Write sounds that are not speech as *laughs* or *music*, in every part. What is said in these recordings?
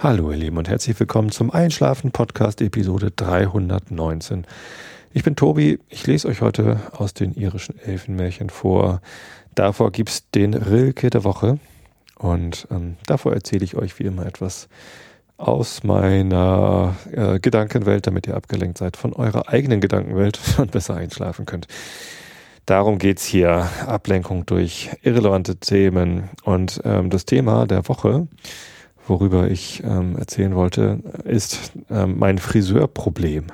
Hallo ihr Lieben und herzlich willkommen zum Einschlafen Podcast Episode 319. Ich bin Tobi, ich lese euch heute aus den irischen Elfenmärchen vor. Davor gibt's den Rilke der Woche und ähm, davor erzähle ich euch wie immer etwas aus meiner äh, Gedankenwelt, damit ihr abgelenkt seid von eurer eigenen Gedankenwelt *laughs* und besser einschlafen könnt. Darum geht's hier. Ablenkung durch irrelevante Themen. Und ähm, das Thema der Woche worüber ich ähm, erzählen wollte, ist ähm, mein Friseurproblem.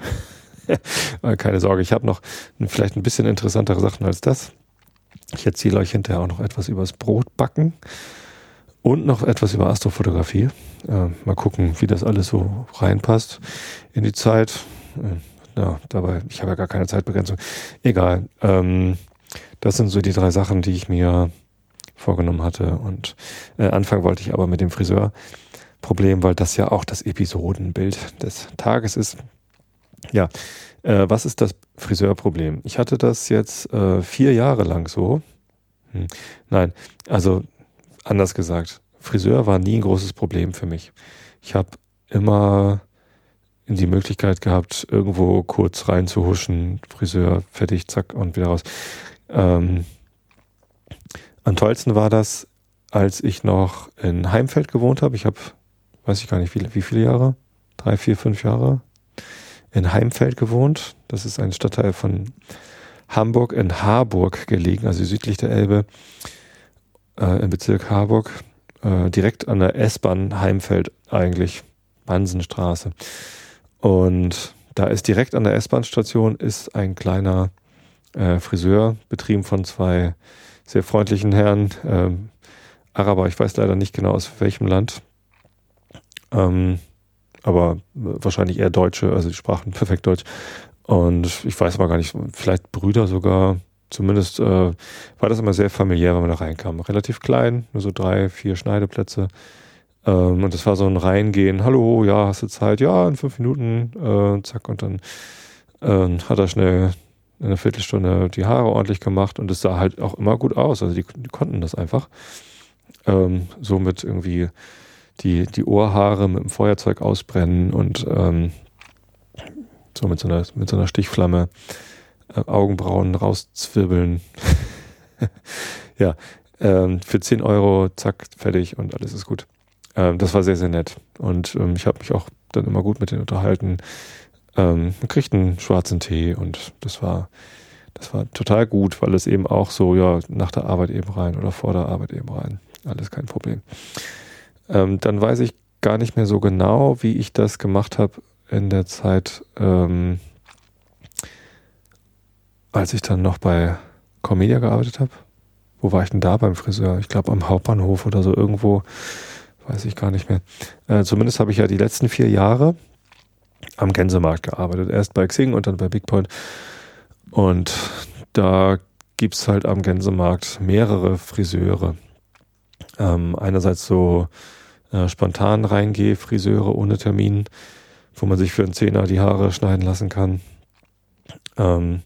*laughs* Keine Sorge, ich habe noch vielleicht ein bisschen interessantere Sachen als das. Ich erzähle euch hinterher auch noch etwas übers Brotbacken und noch etwas über Astrofotografie. Äh, mal gucken, wie das alles so reinpasst in die Zeit. Äh, ja, dabei, ich habe ja gar keine Zeitbegrenzung. Egal. Ähm, das sind so die drei Sachen, die ich mir vorgenommen hatte. Und äh, anfangen wollte ich aber mit dem Friseur. Problem, weil das ja auch das Episodenbild des Tages ist. Ja, äh, was ist das Friseurproblem? Ich hatte das jetzt äh, vier Jahre lang so. Hm. Nein, also anders gesagt, Friseur war nie ein großes Problem für mich. Ich habe immer die Möglichkeit gehabt, irgendwo kurz reinzuhuschen, Friseur, fertig, zack und wieder raus. Ähm, am tollsten war das, als ich noch in Heimfeld gewohnt habe. Ich habe weiß ich gar nicht, wie, wie viele Jahre? Drei, vier, fünf Jahre in Heimfeld gewohnt. Das ist ein Stadtteil von Hamburg in Harburg gelegen, also südlich der Elbe, äh, im Bezirk Harburg, äh, direkt an der S-Bahn Heimfeld eigentlich, Bansenstraße. Und da ist direkt an der S-Bahn-Station ist ein kleiner äh, Friseur, betrieben von zwei sehr freundlichen Herren, ähm, Araber, ich weiß leider nicht genau aus welchem Land, ähm, aber wahrscheinlich eher Deutsche, also die sprachen *laughs* perfekt Deutsch. Und ich weiß aber gar nicht, vielleicht Brüder sogar. Zumindest äh, war das immer sehr familiär, wenn man da reinkam. Relativ klein, nur so drei, vier Schneideplätze. Ähm, und das war so ein Reingehen. Hallo, ja, hast du Zeit? Ja, in fünf Minuten. Äh, zack, und dann äh, hat er schnell in einer Viertelstunde die Haare ordentlich gemacht und es sah halt auch immer gut aus. Also die, die konnten das einfach. Ähm, so mit irgendwie die, die Ohrhaare mit dem Feuerzeug ausbrennen und ähm, so mit so einer, mit so einer Stichflamme äh, Augenbrauen rauszwirbeln. *laughs* ja, ähm, für 10 Euro, zack, fertig und alles ist gut. Ähm, das war sehr, sehr nett. Und ähm, ich habe mich auch dann immer gut mit denen unterhalten. Ähm, man kriegt einen schwarzen Tee und das war, das war total gut, weil es eben auch so, ja, nach der Arbeit eben rein oder vor der Arbeit eben rein. Alles kein Problem. Ähm, dann weiß ich gar nicht mehr so genau, wie ich das gemacht habe in der Zeit, ähm, als ich dann noch bei Comedia gearbeitet habe. Wo war ich denn da beim Friseur? Ich glaube am Hauptbahnhof oder so irgendwo, weiß ich gar nicht mehr. Äh, zumindest habe ich ja die letzten vier Jahre am Gänsemarkt gearbeitet. Erst bei Xing und dann bei Bigpoint. Und da gibt es halt am Gänsemarkt mehrere Friseure. Ähm, einerseits so äh, spontan reingehe, Friseure ohne Termin, wo man sich für einen Zehner die Haare schneiden lassen kann. Ähm,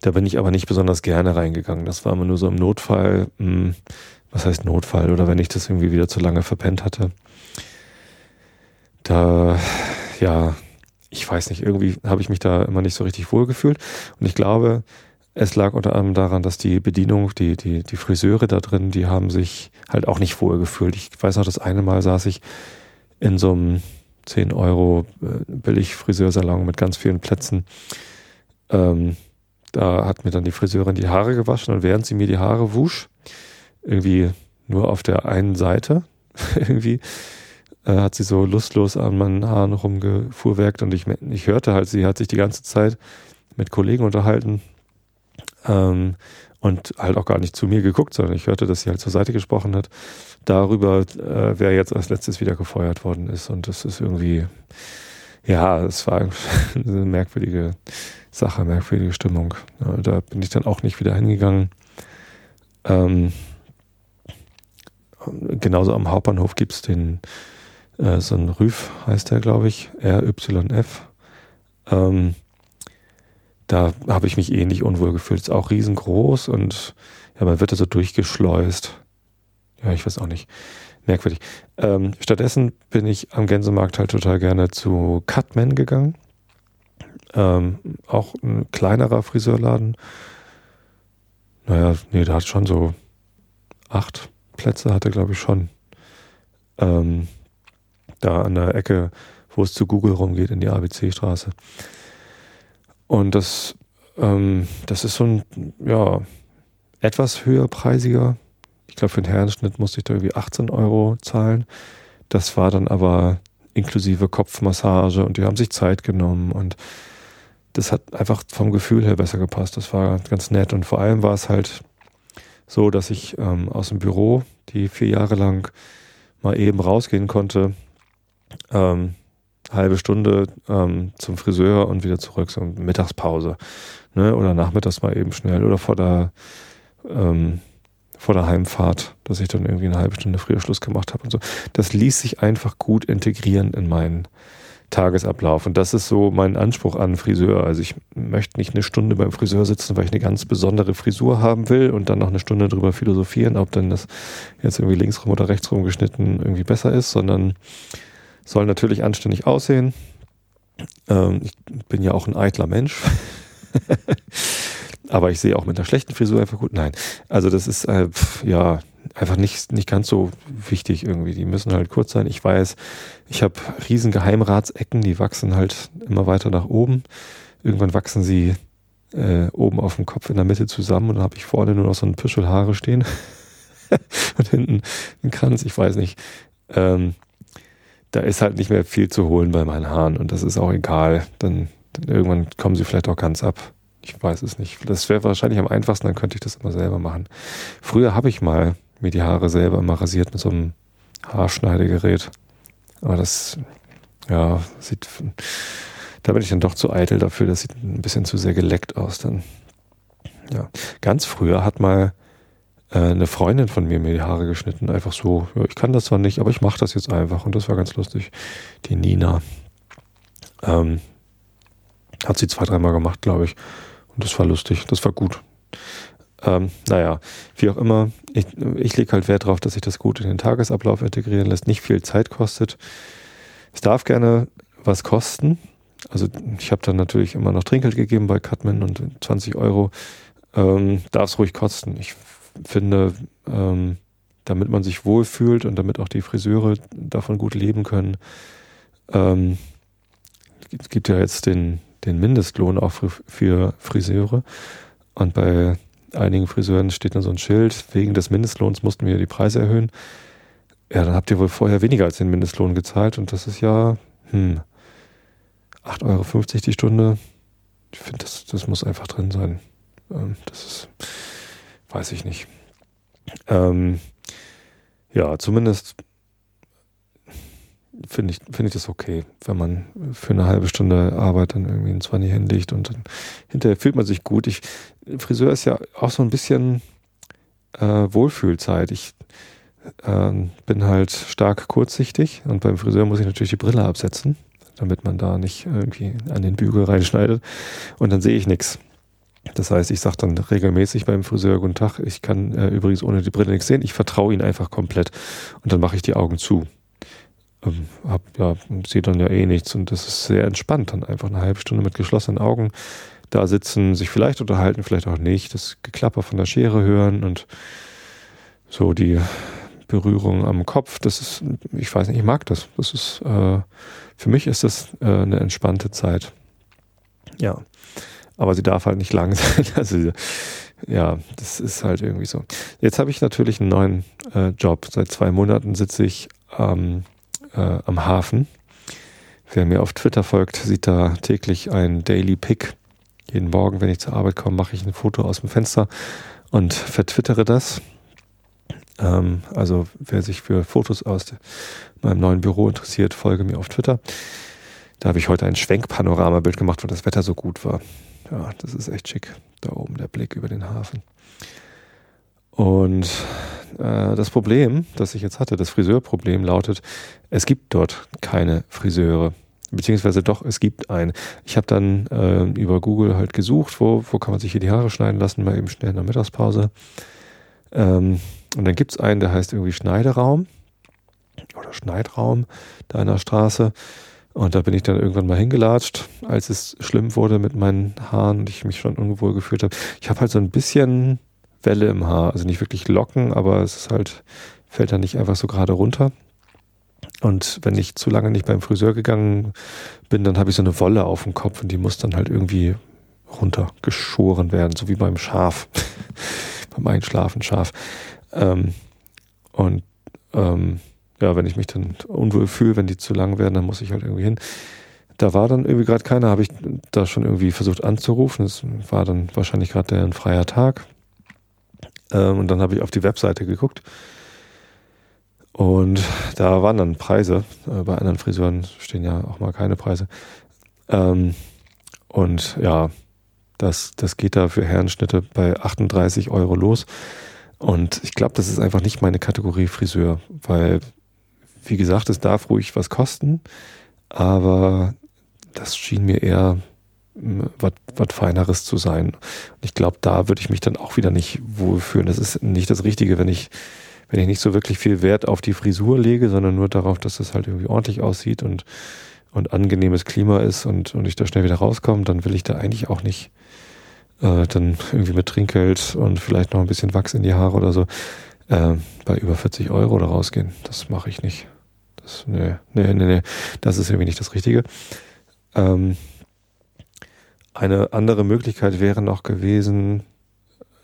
da bin ich aber nicht besonders gerne reingegangen. Das war immer nur so im Notfall. Mh, hm, was heißt Notfall? Oder wenn ich das irgendwie wieder zu lange verpennt hatte. Da, ja, ich weiß nicht, irgendwie habe ich mich da immer nicht so richtig wohl gefühlt. Und ich glaube, es lag unter anderem daran, dass die Bedienung, die, die, die Friseure da drin, die haben sich halt auch nicht wohl gefühlt. Ich weiß noch, das eine Mal saß ich in so einem 10 Euro äh, billig Friseursalon mit ganz vielen Plätzen. Ähm, da hat mir dann die Friseurin die Haare gewaschen und während sie mir die Haare wusch, irgendwie nur auf der einen Seite, *laughs* irgendwie, äh, hat sie so lustlos an meinen Haaren rumgefuhrwerkt und ich, ich hörte halt, sie hat sich die ganze Zeit mit Kollegen unterhalten, ähm, und halt auch gar nicht zu mir geguckt, sondern ich hörte, dass sie halt zur Seite gesprochen hat, darüber, äh, wer jetzt als letztes wieder gefeuert worden ist. Und das ist irgendwie, ja, es war *laughs* eine merkwürdige Sache, merkwürdige Stimmung. Ja, da bin ich dann auch nicht wieder hingegangen. Ähm, genauso am Hauptbahnhof gibt's den, äh, so ein Rüf heißt der, glaube ich, RYF. Ähm, da habe ich mich ähnlich unwohl gefühlt. Ist auch riesengroß und ja, man wird da so durchgeschleust. Ja, ich weiß auch nicht. merkwürdig. Ähm, stattdessen bin ich am Gänsemarkt halt total gerne zu Cutman gegangen. Ähm, auch ein kleinerer Friseurladen. Naja, nee, der hat schon so acht Plätze, hatte glaube ich schon. Ähm, da an der Ecke, wo es zu Google rumgeht, in die ABC-Straße. Und das, ähm, das ist so ein, ja, etwas höherpreisiger ich glaube, für den Herrenschnitt musste ich da irgendwie 18 Euro zahlen. Das war dann aber inklusive Kopfmassage und die haben sich Zeit genommen und das hat einfach vom Gefühl her besser gepasst. Das war ganz nett und vor allem war es halt so, dass ich ähm, aus dem Büro, die vier Jahre lang mal eben rausgehen konnte, ähm, halbe Stunde ähm, zum Friseur und wieder zurück, so Mittagspause. Ne? Oder nachmittags mal eben schnell oder vor der ähm, vor der Heimfahrt, dass ich dann irgendwie eine halbe Stunde früher Schluss gemacht habe und so. Das ließ sich einfach gut integrieren in meinen Tagesablauf. Und das ist so mein Anspruch an Friseur. Also ich möchte nicht eine Stunde beim Friseur sitzen, weil ich eine ganz besondere Frisur haben will und dann noch eine Stunde drüber philosophieren, ob dann das jetzt irgendwie linksrum oder rechtsrum geschnitten irgendwie besser ist, sondern soll natürlich anständig aussehen. Ähm, ich bin ja auch ein eitler Mensch. *laughs* Aber ich sehe auch mit einer schlechten Frisur einfach gut. Nein. Also das ist äh, pf, ja einfach nicht, nicht ganz so wichtig irgendwie. Die müssen halt kurz sein. Ich weiß, ich habe riesen Geheimratsecken, die wachsen halt immer weiter nach oben. Irgendwann wachsen sie äh, oben auf dem Kopf in der Mitte zusammen und dann habe ich vorne nur noch so ein Püschel Haare stehen. *laughs* und hinten ein Kranz, ich weiß nicht. Ähm, da ist halt nicht mehr viel zu holen bei meinen Haaren und das ist auch egal. Dann, dann irgendwann kommen sie vielleicht auch ganz ab. Ich weiß es nicht. Das wäre wahrscheinlich am einfachsten, dann könnte ich das immer selber machen. Früher habe ich mal mir die Haare selber mal rasiert mit so einem Haarschneidegerät. Aber das, ja, sieht, da bin ich dann doch zu eitel dafür. Das sieht ein bisschen zu sehr geleckt aus dann. Ja. Ganz früher hat mal äh, eine Freundin von mir mir die Haare geschnitten. Einfach so, ja, ich kann das zwar nicht, aber ich mache das jetzt einfach. Und das war ganz lustig. Die Nina. Ähm, hat sie zwei, dreimal gemacht, glaube ich. Und das war lustig, das war gut. Ähm, naja, wie auch immer, ich, ich lege halt Wert darauf, dass sich das gut in den Tagesablauf integrieren lässt, nicht viel Zeit kostet. Es darf gerne was kosten. Also ich habe dann natürlich immer noch Trinkgeld gegeben bei Cutman und 20 Euro. Ähm, darf es ruhig kosten. Ich finde, ähm, damit man sich wohlfühlt und damit auch die Friseure davon gut leben können, ähm, es gibt ja jetzt den den Mindestlohn auch für, Friseure. Und bei einigen Friseuren steht dann so ein Schild, wegen des Mindestlohns mussten wir die Preise erhöhen. Ja, dann habt ihr wohl vorher weniger als den Mindestlohn gezahlt und das ist ja, hm, 8,50 Euro die Stunde. Ich finde, das, das muss einfach drin sein. Ähm, das ist, weiß ich nicht. Ähm, ja, zumindest finde ich, finde ich das okay, wenn man für eine halbe Stunde Arbeit dann irgendwie ein 20 hinlegt und dann hinterher fühlt man sich gut. Ich, Friseur ist ja auch so ein bisschen äh, Wohlfühlzeit. Ich äh, bin halt stark kurzsichtig und beim Friseur muss ich natürlich die Brille absetzen, damit man da nicht irgendwie an den Bügel reinschneidet und dann sehe ich nichts. Das heißt, ich sage dann regelmäßig beim Friseur, guten Tag, ich kann äh, übrigens ohne die Brille nichts sehen, ich vertraue ihn einfach komplett und dann mache ich die Augen zu ähm, ja, sehe dann ja eh nichts und das ist sehr entspannt, dann einfach eine halbe Stunde mit geschlossenen Augen da sitzen, sich vielleicht unterhalten, vielleicht auch nicht, das Geklapper von der Schere hören und so die Berührung am Kopf, das ist, ich weiß nicht, ich mag das. Das ist, äh, für mich ist das äh, eine entspannte Zeit. Ja. Aber sie darf halt nicht lang *laughs* sein. Also, ja, das ist halt irgendwie so. Jetzt habe ich natürlich einen neuen äh, Job. Seit zwei Monaten sitze ich ähm, äh, am Hafen. Wer mir auf Twitter folgt, sieht da täglich ein Daily Pick. Jeden Morgen, wenn ich zur Arbeit komme, mache ich ein Foto aus dem Fenster und vertwittere das. Ähm, also wer sich für Fotos aus meinem neuen Büro interessiert, folge mir auf Twitter. Da habe ich heute ein Schwenkpanoramabild gemacht, weil das Wetter so gut war. Ja, das ist echt schick. Da oben der Blick über den Hafen. Und äh, das Problem, das ich jetzt hatte, das Friseurproblem lautet, es gibt dort keine Friseure. Beziehungsweise doch, es gibt einen. Ich habe dann äh, über Google halt gesucht, wo, wo kann man sich hier die Haare schneiden lassen, mal eben schnell in der Mittagspause. Ähm, und dann gibt es einen, der heißt irgendwie Schneideraum. Schneidraum da in der Straße. Und da bin ich dann irgendwann mal hingelatscht, als es schlimm wurde mit meinen Haaren und ich mich schon unwohl gefühlt habe. Ich habe halt so ein bisschen Welle im Haar, also nicht wirklich Locken, aber es ist halt, fällt dann nicht einfach so gerade runter. Und wenn ich zu lange nicht beim Friseur gegangen bin, dann habe ich so eine Wolle auf dem Kopf und die muss dann halt irgendwie runtergeschoren werden, so wie beim Schaf, *laughs* beim Einschlafen Schaf. Ähm, und ähm, ja, wenn ich mich dann unwohl fühle, wenn die zu lang werden, dann muss ich halt irgendwie hin. Da war dann irgendwie gerade keiner, habe ich da schon irgendwie versucht anzurufen. Es war dann wahrscheinlich gerade ein freier Tag. Ähm, und dann habe ich auf die Webseite geguckt. Und da waren dann Preise. Äh, bei anderen Friseuren stehen ja auch mal keine Preise. Ähm, und ja, das, das geht da für Herrenschnitte bei 38 Euro los. Und ich glaube, das ist einfach nicht meine Kategorie Friseur, weil wie gesagt, es darf ruhig was kosten, aber das schien mir eher hm, was Feineres zu sein. Ich glaube, da würde ich mich dann auch wieder nicht wohlfühlen. Das ist nicht das Richtige, wenn ich, wenn ich nicht so wirklich viel Wert auf die Frisur lege, sondern nur darauf, dass es halt irgendwie ordentlich aussieht und, und angenehmes Klima ist und, und ich da schnell wieder rauskomme, dann will ich da eigentlich auch nicht äh, dann irgendwie mit Trinkgeld und vielleicht noch ein bisschen Wachs in die Haare oder so äh, bei über 40 Euro da rausgehen. Das mache ich nicht. Das, nee, nee, nee, nee, das ist irgendwie nicht das Richtige. Ähm, eine andere Möglichkeit wäre noch gewesen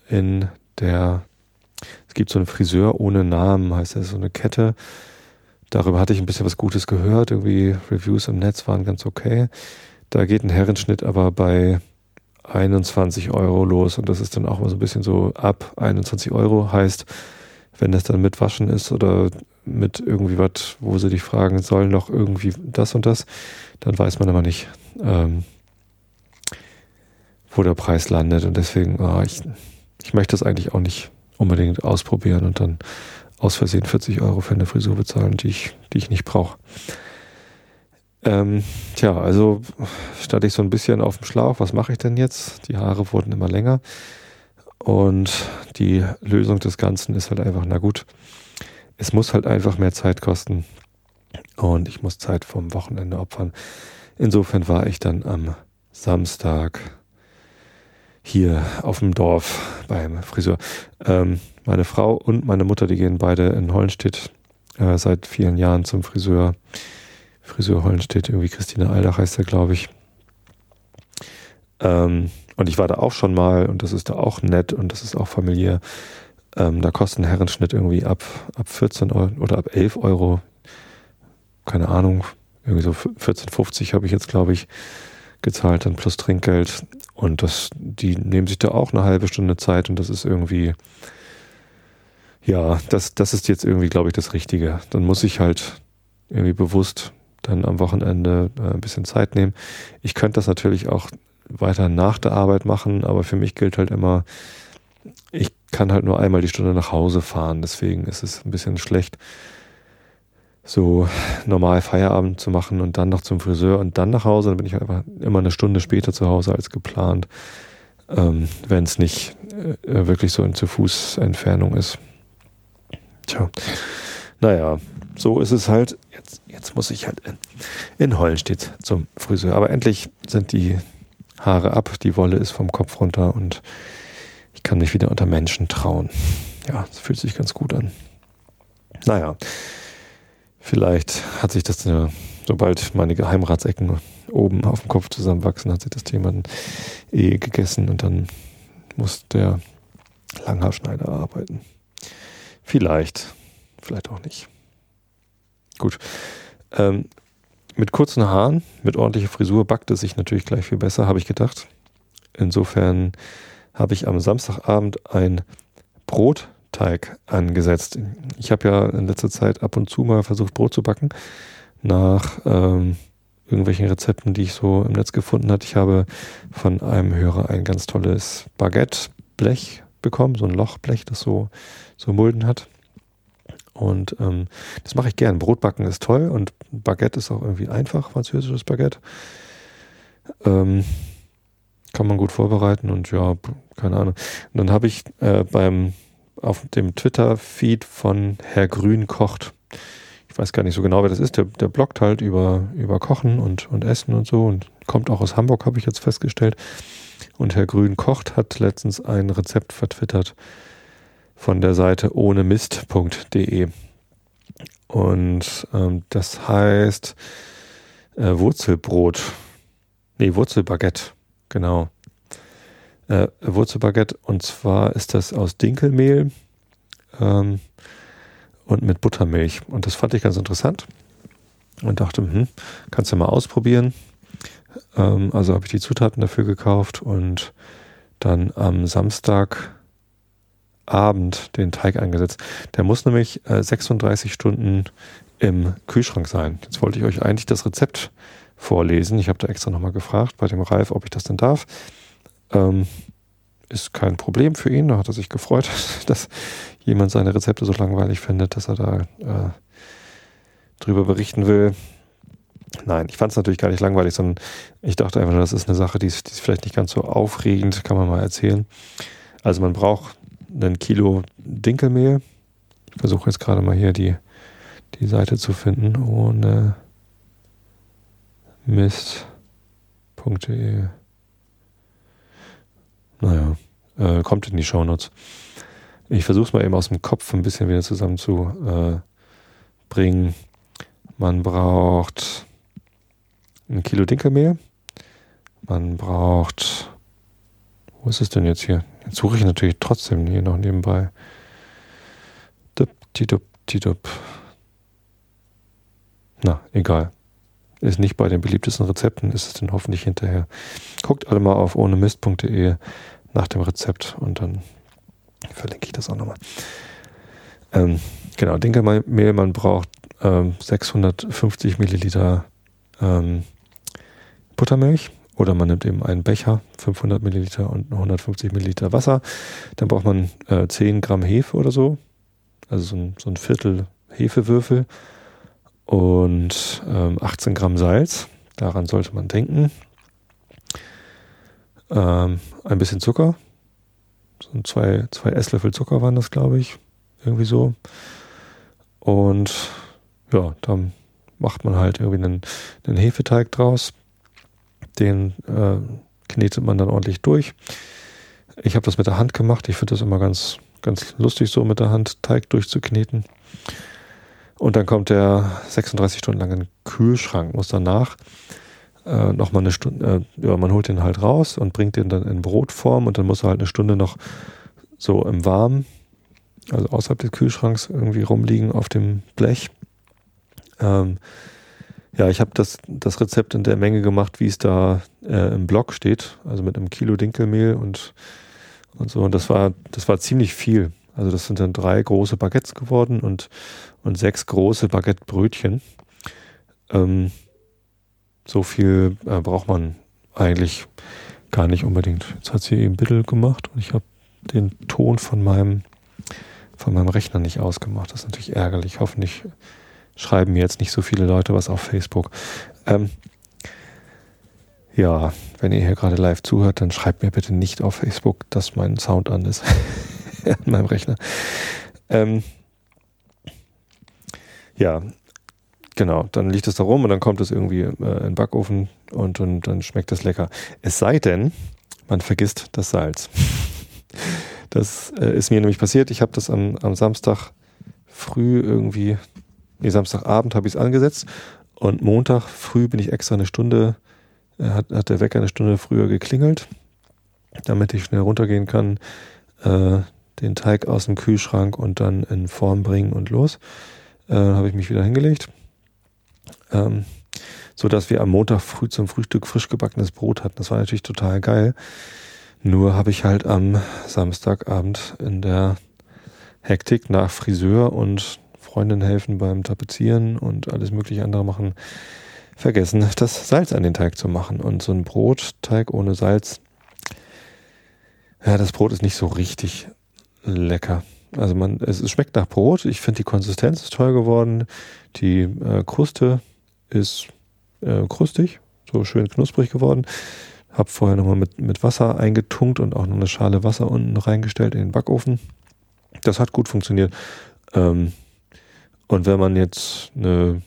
in der, es gibt so einen Friseur ohne Namen, heißt das, so eine Kette. Darüber hatte ich ein bisschen was Gutes gehört. Irgendwie Reviews im Netz waren ganz okay. Da geht ein Herrenschnitt aber bei 21 Euro los und das ist dann auch mal so ein bisschen so ab 21 Euro heißt, wenn das dann mit Waschen ist oder mit irgendwie was, wo sie dich fragen sollen, noch irgendwie das und das, dann weiß man aber nicht, ähm, wo der Preis landet. Und deswegen, oh, ich, ich möchte das eigentlich auch nicht unbedingt ausprobieren und dann aus Versehen 40 Euro für eine Frisur bezahlen, die ich, die ich nicht brauche. Ähm, tja, also stand ich so ein bisschen auf dem Schlauch. Was mache ich denn jetzt? Die Haare wurden immer länger. Und die Lösung des Ganzen ist halt einfach, na gut, es muss halt einfach mehr Zeit kosten. Und ich muss Zeit vom Wochenende opfern. Insofern war ich dann am Samstag hier auf dem Dorf beim Friseur. Ähm, meine Frau und meine Mutter, die gehen beide in Hollenstedt äh, seit vielen Jahren zum Friseur. Friseur Hollenstedt, irgendwie Christine Aldach heißt er, glaube ich. Ähm, und ich war da auch schon mal und das ist da auch nett und das ist auch familiär. Ähm, da kostet ein Herrenschnitt irgendwie ab, ab 14 Euro oder ab 11 Euro. Keine Ahnung. Irgendwie so 14,50 habe ich jetzt, glaube ich, gezahlt, dann plus Trinkgeld. Und das, die nehmen sich da auch eine halbe Stunde Zeit und das ist irgendwie, ja, das, das ist jetzt irgendwie, glaube ich, das Richtige. Dann muss ich halt irgendwie bewusst dann am Wochenende äh, ein bisschen Zeit nehmen. Ich könnte das natürlich auch weiter nach der Arbeit machen, aber für mich gilt halt immer, ich kann halt nur einmal die Stunde nach Hause fahren, deswegen ist es ein bisschen schlecht, so normal Feierabend zu machen und dann noch zum Friseur und dann nach Hause, dann bin ich einfach immer eine Stunde später zu Hause als geplant, ähm, wenn es nicht äh, wirklich so in zu Fuß Entfernung ist. Tja, naja, so ist es halt. Jetzt, jetzt muss ich halt in, in Hollenstedt zum Friseur. Aber endlich sind die Haare ab, die Wolle ist vom Kopf runter und kann mich wieder unter Menschen trauen. Ja, das fühlt sich ganz gut an. Naja, vielleicht hat sich das, sobald meine Geheimratsecken oben auf dem Kopf zusammenwachsen, hat sich das Thema dann eh gegessen und dann muss der Langhaarschneider arbeiten. Vielleicht, vielleicht auch nicht. Gut. Ähm, mit kurzen Haaren, mit ordentlicher Frisur backt es sich natürlich gleich viel besser, habe ich gedacht. Insofern habe ich am Samstagabend ein Brotteig angesetzt. Ich habe ja in letzter Zeit ab und zu mal versucht, Brot zu backen. Nach ähm, irgendwelchen Rezepten, die ich so im Netz gefunden habe. Ich habe von einem Hörer ein ganz tolles Baguette-Blech bekommen, so ein Lochblech, das so, so Mulden hat. Und ähm, das mache ich gern. Brotbacken ist toll und Baguette ist auch irgendwie einfach, französisches Baguette. Ähm, kann man gut vorbereiten und ja, keine Ahnung. Und dann habe ich äh, beim auf dem Twitter-Feed von Herr Grün kocht. Ich weiß gar nicht so genau, wer das ist, der, der bloggt halt über, über Kochen und, und Essen und so und kommt auch aus Hamburg, habe ich jetzt festgestellt. Und Herr Grün kocht hat letztens ein Rezept vertwittert von der Seite ohnemist.de. Und ähm, das heißt äh, Wurzelbrot. Nee, Wurzelbaguette, genau. Äh, Wurzelbaguette und zwar ist das aus Dinkelmehl ähm, und mit Buttermilch. Und das fand ich ganz interessant und dachte, hm, kannst du mal ausprobieren. Ähm, also habe ich die Zutaten dafür gekauft und dann am Samstagabend den Teig eingesetzt. Der muss nämlich äh, 36 Stunden im Kühlschrank sein. Jetzt wollte ich euch eigentlich das Rezept vorlesen. Ich habe da extra nochmal gefragt bei dem Ralf, ob ich das denn darf. Ähm, ist kein Problem für ihn. Da hat er sich gefreut, *laughs* dass jemand seine Rezepte so langweilig findet, dass er da äh, drüber berichten will. Nein, ich fand es natürlich gar nicht langweilig, sondern ich dachte einfach nur, das ist eine Sache, die ist, die ist vielleicht nicht ganz so aufregend, kann man mal erzählen. Also man braucht ein Kilo Dinkelmehl. Ich versuche jetzt gerade mal hier die, die Seite zu finden, ohne Mist.de. Naja, äh, kommt in die Shownotes. Ich versuche es mal eben aus dem Kopf ein bisschen wieder zusammenzubringen. Äh, man braucht ein Kilo Dinkelmehl. Man braucht, wo ist es denn jetzt hier? Jetzt suche ich natürlich trotzdem hier noch nebenbei. Dup, tidup, tidup. Na, egal. Ist nicht bei den beliebtesten Rezepten, ist es denn hoffentlich hinterher. Guckt alle mal auf ohnemist.de nach dem Rezept und dann verlinke ich das auch nochmal. Ähm, genau, Dinkelmehl, man braucht ähm, 650 Milliliter ähm, Buttermilch oder man nimmt eben einen Becher, 500 Milliliter und 150 Milliliter Wasser. Dann braucht man äh, 10 Gramm Hefe oder so, also so ein, so ein Viertel Hefewürfel und ähm, 18 Gramm Salz. Daran sollte man denken. Ähm, ein bisschen Zucker, so zwei, zwei Esslöffel Zucker waren das, glaube ich, irgendwie so. Und ja, dann macht man halt irgendwie einen, einen Hefeteig draus den äh, knetet man dann ordentlich durch. Ich habe das mit der Hand gemacht. Ich finde das immer ganz, ganz lustig, so mit der Hand Teig durchzukneten. Und dann kommt der 36 Stunden lang in den Kühlschrank, muss danach äh, nochmal eine Stunde, äh, ja, man holt den halt raus und bringt den dann in Brotform und dann muss er halt eine Stunde noch so im Warmen, also außerhalb des Kühlschranks irgendwie rumliegen auf dem Blech. Ähm, ja, ich habe das, das Rezept in der Menge gemacht, wie es da äh, im Blog steht, also mit einem Kilo Dinkelmehl und, und so. Und das war, das war ziemlich viel. Also das sind dann drei große Baguettes geworden und, und sechs große Baguettebrötchen. Ähm, so viel äh, braucht man eigentlich gar nicht unbedingt. Jetzt hat sie eben Bittel gemacht und ich habe den Ton von meinem, von meinem Rechner nicht ausgemacht. Das ist natürlich ärgerlich. Hoffentlich schreiben mir jetzt nicht so viele Leute was auf Facebook. Ähm, ja, wenn ihr hier gerade live zuhört, dann schreibt mir bitte nicht auf Facebook, dass mein Sound an ist *laughs* *laughs* an meinem Rechner. Ähm, ja, genau, dann liegt es da rum und dann kommt es irgendwie äh, in den Backofen und, und dann schmeckt es lecker. Es sei denn, man vergisst das Salz. *laughs* Das äh, ist mir nämlich passiert. Ich habe das am, am Samstag früh irgendwie nee, Samstagabend habe ich es angesetzt und Montag früh bin ich extra eine Stunde, äh, hat, hat der Wecker eine Stunde früher geklingelt, damit ich schnell runtergehen kann, äh, den Teig aus dem Kühlschrank und dann in Form bringen und los. Äh, habe ich mich wieder hingelegt. Ähm, so dass wir am Montag früh zum Frühstück frisch gebackenes Brot hatten. Das war natürlich total geil. Nur habe ich halt am Samstagabend in der Hektik nach Friseur und Freundin helfen beim Tapezieren und alles mögliche andere machen, vergessen, das Salz an den Teig zu machen. Und so ein Brotteig ohne Salz, ja, das Brot ist nicht so richtig lecker. Also man, es, schmeckt nach Brot. Ich finde die Konsistenz ist toll geworden. Die äh, Kruste ist äh, krustig, so schön knusprig geworden. Hab vorher nochmal mit, mit Wasser eingetunkt und auch noch eine Schale Wasser unten reingestellt in den Backofen. Das hat gut funktioniert. Ähm, Und wenn man jetzt eine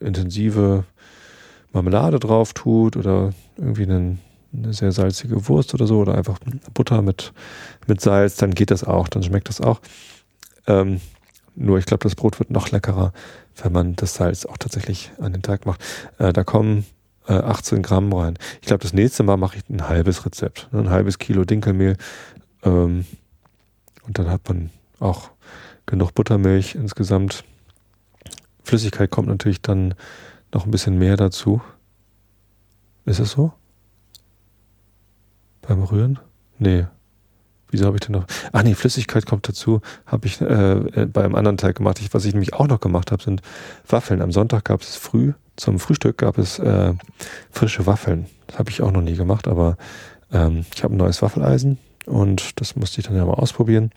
intensive Marmelade drauf tut oder irgendwie einen, eine sehr salzige Wurst oder so oder einfach Butter mit, mit Salz, dann geht das auch, dann schmeckt das auch. Ähm, nur ich glaube, das Brot wird noch leckerer, wenn man das Salz auch tatsächlich an den Teig macht. Äh, da kommen äh, 18 Gramm rein. Ich glaube, das nächste Mal mache ich ein halbes Rezept, ne, ein halbes Kilo Dinkelmehl. Ähm, und dann hat man auch genug Buttermilch insgesamt. Flüssigkeit kommt natürlich dann noch ein bisschen mehr dazu. Ist es so? Beim Rühren? Nee. Wieso habe ich denn noch? Ach nee, Flüssigkeit kommt dazu. Habe ich äh, äh, bei einem anderen Teig gemacht. Ich, was ich nämlich auch noch gemacht habe, sind Waffeln. Am Sonntag gab es früh, zum Frühstück gab es äh, frische Waffeln. Das habe ich auch noch nie gemacht, aber ähm, ich habe ein neues Waffeleisen und das musste ich dann ja mal ausprobieren.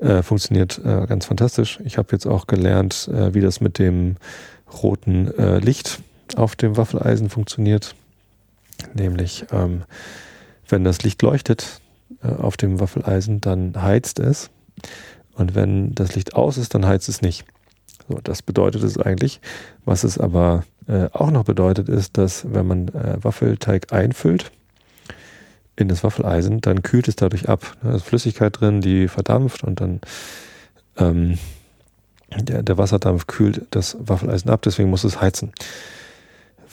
Äh, funktioniert äh, ganz fantastisch. Ich habe jetzt auch gelernt, äh, wie das mit dem roten Licht auf dem Waffeleisen funktioniert. Nämlich, ähm, wenn das Licht leuchtet äh, auf dem Waffeleisen, dann heizt es. Und wenn das Licht aus ist, dann heizt es nicht. So, das bedeutet es eigentlich. Was es aber äh, auch noch bedeutet, ist, dass wenn man Waffelteig einfüllt, in das Waffeleisen, dann kühlt es dadurch ab. Da ist Flüssigkeit drin, die verdampft und dann ähm, der, der Wasserdampf kühlt das Waffeleisen ab, deswegen muss es heizen.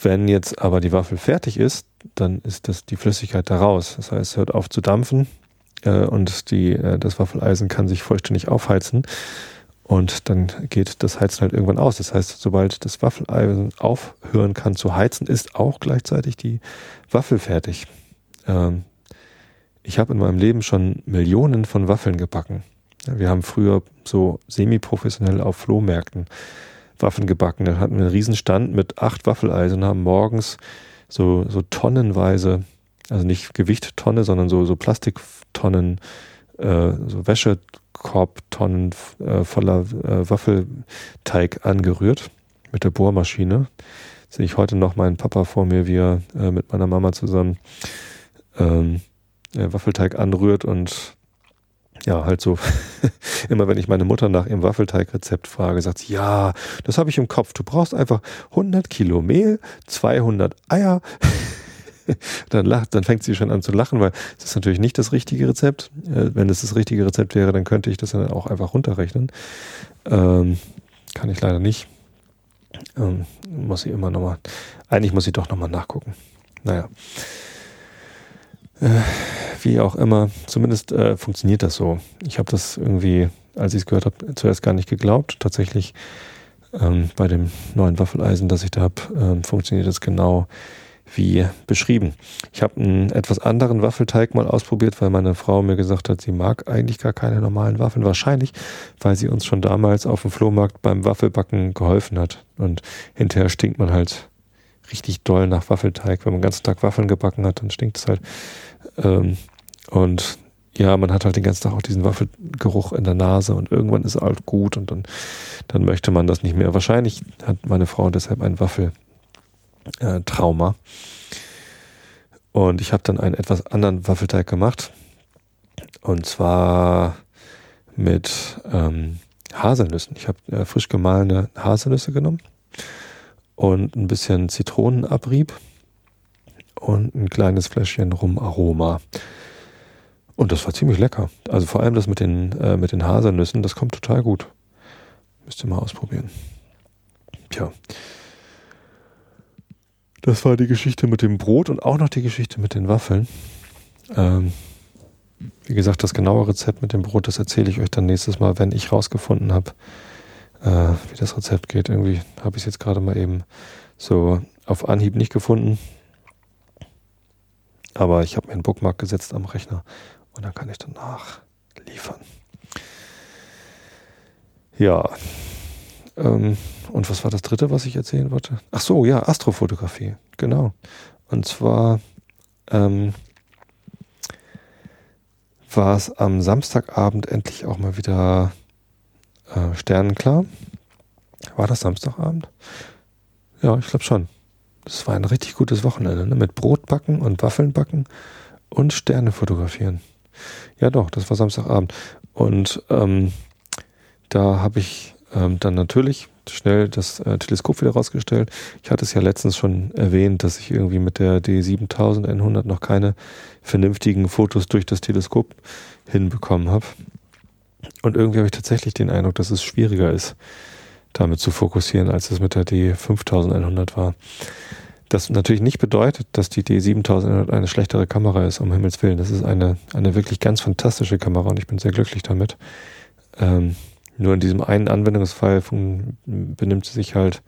Wenn jetzt aber die Waffel fertig ist, dann ist das die Flüssigkeit da raus. Das heißt, es hört auf zu dampfen äh, und die, äh, das Waffeleisen kann sich vollständig aufheizen und dann geht das Heizen halt irgendwann aus. Das heißt, sobald das Waffeleisen aufhören kann zu heizen, ist auch gleichzeitig die Waffel fertig. Ähm, ich habe in meinem Leben schon Millionen von Waffeln gebacken. Wir haben früher so semi-professionell auf Flohmärkten Waffeln gebacken. Da hatten wir einen Riesenstand mit acht Waffeleisen und haben morgens so, so tonnenweise, also nicht Gewichttonne, sondern so, so Plastiktonnen, äh, so Wäschekorbtonnen äh, voller äh, Waffelteig angerührt mit der Bohrmaschine. Sehe ich heute noch meinen Papa vor mir, wie er äh, mit meiner Mama zusammen ähm, äh, Waffelteig anrührt und ja, halt so, *laughs* immer wenn ich meine Mutter nach ihrem Waffelteigrezept frage, sagt sie, ja, das habe ich im Kopf. Du brauchst einfach 100 Kilo Mehl, 200 Eier. *laughs* dann lacht, dann fängt sie schon an zu lachen, weil es ist natürlich nicht das richtige Rezept. Äh, wenn es das richtige Rezept wäre, dann könnte ich das dann auch einfach runterrechnen. Ähm, kann ich leider nicht. Ähm, muss ich immer nochmal, eigentlich muss ich doch nochmal nachgucken. Naja. Äh, wie auch immer, zumindest äh, funktioniert das so. Ich habe das irgendwie, als ich es gehört habe, zuerst gar nicht geglaubt. Tatsächlich ähm, bei dem neuen Waffeleisen, das ich da habe, ähm, funktioniert das genau wie beschrieben. Ich habe einen etwas anderen Waffelteig mal ausprobiert, weil meine Frau mir gesagt hat, sie mag eigentlich gar keine normalen Waffeln. Wahrscheinlich, weil sie uns schon damals auf dem Flohmarkt beim Waffelbacken geholfen hat. Und hinterher stinkt man halt richtig doll nach Waffelteig. Wenn man den ganzen Tag Waffeln gebacken hat, dann stinkt es halt ähm, und ja, man hat halt den ganzen Tag auch diesen Waffelgeruch in der Nase und irgendwann ist alt gut und dann, dann möchte man das nicht mehr. Wahrscheinlich hat meine Frau deshalb ein Waffeltrauma. Äh, und ich habe dann einen etwas anderen Waffelteig gemacht. Und zwar mit ähm, Haselnüssen. Ich habe äh, frisch gemahlene Haselnüsse genommen und ein bisschen Zitronenabrieb und ein kleines Fläschchen Rumaroma. Und das war ziemlich lecker. Also vor allem das mit den, äh, mit den Haselnüssen, das kommt total gut. Müsst ihr mal ausprobieren. Tja. Das war die Geschichte mit dem Brot und auch noch die Geschichte mit den Waffeln. Ähm, wie gesagt, das genaue Rezept mit dem Brot, das erzähle ich euch dann nächstes Mal, wenn ich rausgefunden habe, äh, wie das Rezept geht. Irgendwie habe ich es jetzt gerade mal eben so auf Anhieb nicht gefunden. Aber ich habe mir einen Bookmark gesetzt am Rechner und dann kann ich danach liefern. Ja. Ähm, und was war das dritte, was ich erzählen wollte? Ach so, ja, Astrofotografie. Genau. Und zwar ähm, war es am Samstagabend endlich auch mal wieder äh, sternenklar. War das Samstagabend? Ja, ich glaube schon. Das war ein richtig gutes Wochenende, ne? mit Brot backen und Waffeln backen und Sterne fotografieren. Ja doch, das war Samstagabend. Und ähm, da habe ich ähm, dann natürlich schnell das äh, Teleskop wieder rausgestellt. Ich hatte es ja letztens schon erwähnt, dass ich irgendwie mit der D7100 noch keine vernünftigen Fotos durch das Teleskop hinbekommen habe. Und irgendwie habe ich tatsächlich den Eindruck, dass es schwieriger ist, damit zu fokussieren, als es mit der D5100 war. Das natürlich nicht bedeutet, dass die D7100 eine schlechtere Kamera ist, um Himmels Willen. Das ist eine, eine wirklich ganz fantastische Kamera und ich bin sehr glücklich damit. Ähm, nur in diesem einen Anwendungsfall benimmt sie sich halt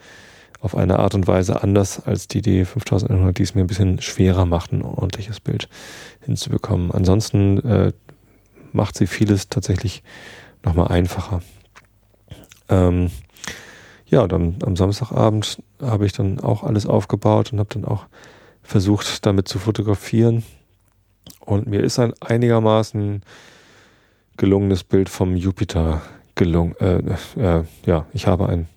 auf eine Art und Weise anders als die D5100, die es mir ein bisschen schwerer macht, ein ordentliches Bild hinzubekommen. Ansonsten äh, macht sie vieles tatsächlich nochmal einfacher. Ähm, ja, dann am Samstagabend habe ich dann auch alles aufgebaut und habe dann auch versucht, damit zu fotografieren. Und mir ist ein einigermaßen gelungenes Bild vom Jupiter gelungen. Äh, äh, ja, ich habe ein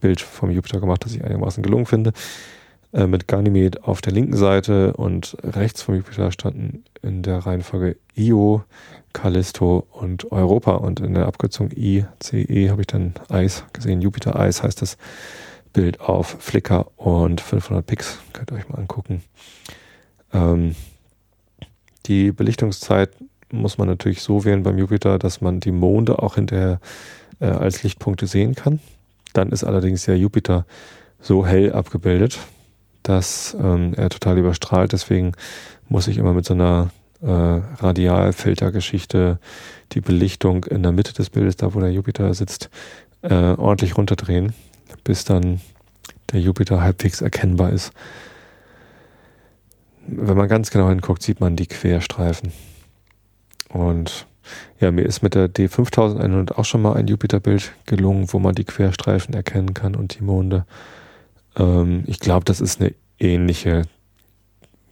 Bild vom Jupiter gemacht, das ich einigermaßen gelungen finde. Äh, mit Ganymed auf der linken Seite und rechts vom Jupiter standen in der Reihenfolge Io, Callisto und Europa. Und in der Abkürzung ICE habe ich dann Eis gesehen. Jupiter Eis heißt das Bild auf Flickr und 500 Pix. Könnt ihr euch mal angucken. Ähm, die Belichtungszeit muss man natürlich so wählen beim Jupiter, dass man die Monde auch hinterher äh, als Lichtpunkte sehen kann. Dann ist allerdings der Jupiter so hell abgebildet, dass ähm, er total überstrahlt. Deswegen muss ich immer mit so einer äh, Radialfiltergeschichte die Belichtung in der Mitte des Bildes, da wo der Jupiter sitzt, äh, ordentlich runterdrehen, bis dann der Jupiter halbwegs erkennbar ist. Wenn man ganz genau hinguckt, sieht man die Querstreifen. Und ja, mir ist mit der D5100 auch schon mal ein Jupiterbild gelungen, wo man die Querstreifen erkennen kann und die Monde. Ähm, ich glaube, das ist eine ähnliche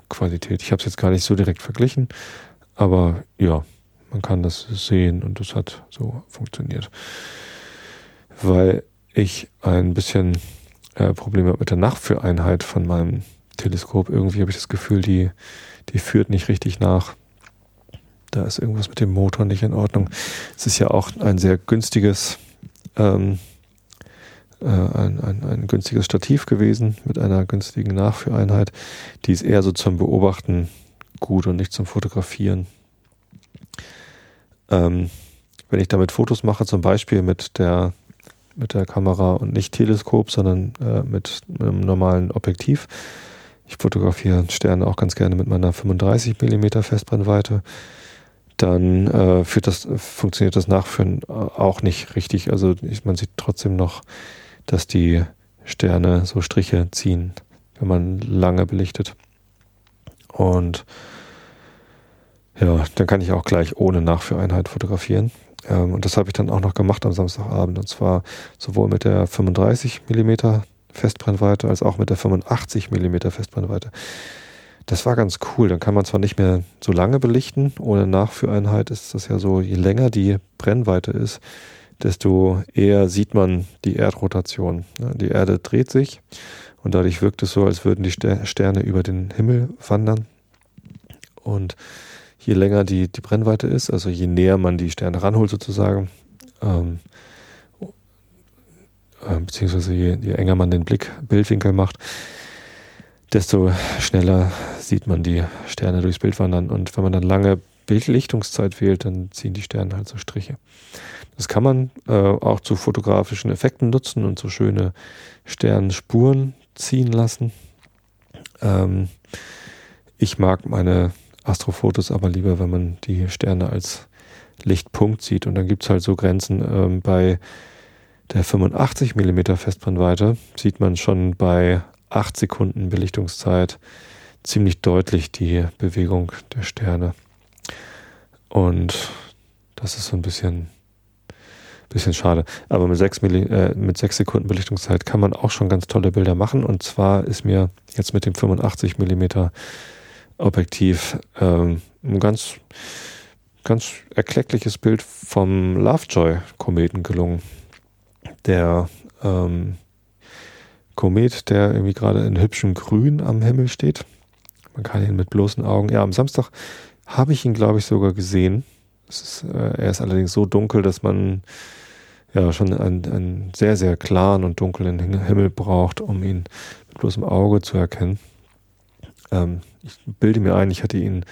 Qualität. Ich habe es jetzt gar nicht so direkt verglichen, aber ja, man kann das sehen und das hat so funktioniert. Weil ich ein bisschen äh, Probleme mit der Nachführeinheit von meinem Teleskop. Irgendwie habe ich das Gefühl, die, die führt nicht richtig nach. Da ist irgendwas mit dem Motor nicht in Ordnung. Es ist ja auch ein sehr günstiges ähm, äh, ein, ein, ein günstiges Stativ gewesen mit einer günstigen Nachführeinheit. Die ist eher so zum Beobachten gut und nicht zum Fotografieren. Ähm, wenn ich damit Fotos mache, zum Beispiel mit der, mit der Kamera und nicht Teleskop, sondern äh, mit einem normalen Objektiv. Ich fotografiere Sterne auch ganz gerne mit meiner 35 mm Festbrennweite. Dann äh, das, funktioniert das Nachführen auch nicht richtig. Also man sieht trotzdem noch dass die Sterne so Striche ziehen, wenn man lange belichtet. Und ja, dann kann ich auch gleich ohne Nachführeinheit fotografieren. Ähm, und das habe ich dann auch noch gemacht am Samstagabend. Und zwar sowohl mit der 35 mm Festbrennweite als auch mit der 85 mm Festbrennweite. Das war ganz cool. Dann kann man zwar nicht mehr so lange belichten. Ohne Nachführeinheit ist das ja so, je länger die Brennweite ist, desto eher sieht man die Erdrotation. Die Erde dreht sich und dadurch wirkt es so, als würden die Sterne über den Himmel wandern. Und je länger die, die Brennweite ist, also je näher man die Sterne ranholt sozusagen, ähm, äh, beziehungsweise je, je, enger man den Blick, Bildwinkel macht, desto schneller sieht man die Sterne durchs Bild wandern. Und wenn man dann lange Bildlichtungszeit wählt, dann ziehen die Sterne halt so Striche. Das kann man äh, auch zu fotografischen Effekten nutzen und so schöne Sternenspuren ziehen lassen. Ähm, ich mag meine Astrofotos aber lieber, wenn man die Sterne als Lichtpunkt sieht. Und dann gibt es halt so Grenzen. Ähm, bei der 85 mm Festbrennweite sieht man schon bei 8 Sekunden Belichtungszeit ziemlich deutlich die Bewegung der Sterne. Und das ist so ein bisschen Bisschen schade. Aber mit sechs, Milli äh, mit sechs Sekunden Belichtungszeit kann man auch schon ganz tolle Bilder machen. Und zwar ist mir jetzt mit dem 85 Millimeter Objektiv ähm, ein ganz, ganz erkleckliches Bild vom Lovejoy-Kometen gelungen. Der ähm, Komet, der irgendwie gerade in hübschem Grün am Himmel steht. Man kann ihn mit bloßen Augen. Ja, am Samstag habe ich ihn, glaube ich, sogar gesehen. Ist, äh, er ist allerdings so dunkel, dass man ja schon einen, einen sehr, sehr klaren und dunklen Himmel braucht, um ihn mit bloßem Auge zu erkennen. Ähm, ich bilde mir ein, ich hätte ihn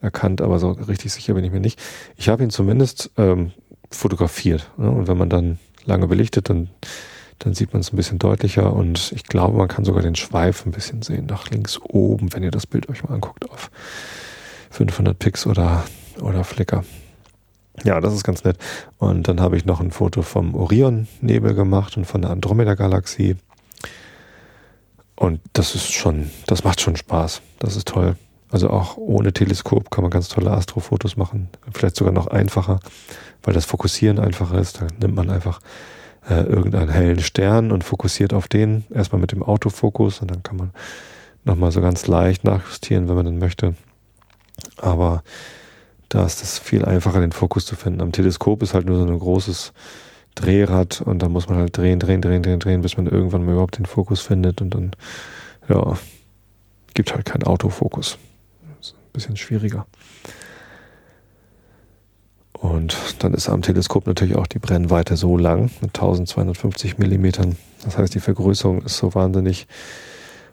erkannt, aber so richtig sicher bin ich mir nicht. Ich habe ihn zumindest ähm, fotografiert. Ne? Und wenn man dann lange belichtet, dann, dann sieht man es ein bisschen deutlicher und ich glaube, man kann sogar den Schweif ein bisschen sehen, nach links oben, wenn ihr das Bild euch mal anguckt auf 500 Pix oder, oder Flickr. Ja, das ist ganz nett. Und dann habe ich noch ein Foto vom Orion-Nebel gemacht und von der Andromeda-Galaxie. Und das ist schon, das macht schon Spaß. Das ist toll. Also auch ohne Teleskop kann man ganz tolle Astrofotos machen. Vielleicht sogar noch einfacher, weil das Fokussieren einfacher ist. Da nimmt man einfach äh, irgendeinen hellen Stern und fokussiert auf den. Erstmal mit dem Autofokus und dann kann man nochmal so ganz leicht nachjustieren, wenn man dann möchte. Aber da ist es viel einfacher, den Fokus zu finden. Am Teleskop ist halt nur so ein großes Drehrad und da muss man halt drehen, drehen, drehen, drehen, drehen, bis man irgendwann mal überhaupt den Fokus findet und dann, ja, gibt halt keinen Autofokus. Ist ein bisschen schwieriger. Und dann ist am Teleskop natürlich auch die Brennweite so lang, mit 1250 Millimetern. Das heißt, die Vergrößerung ist so wahnsinnig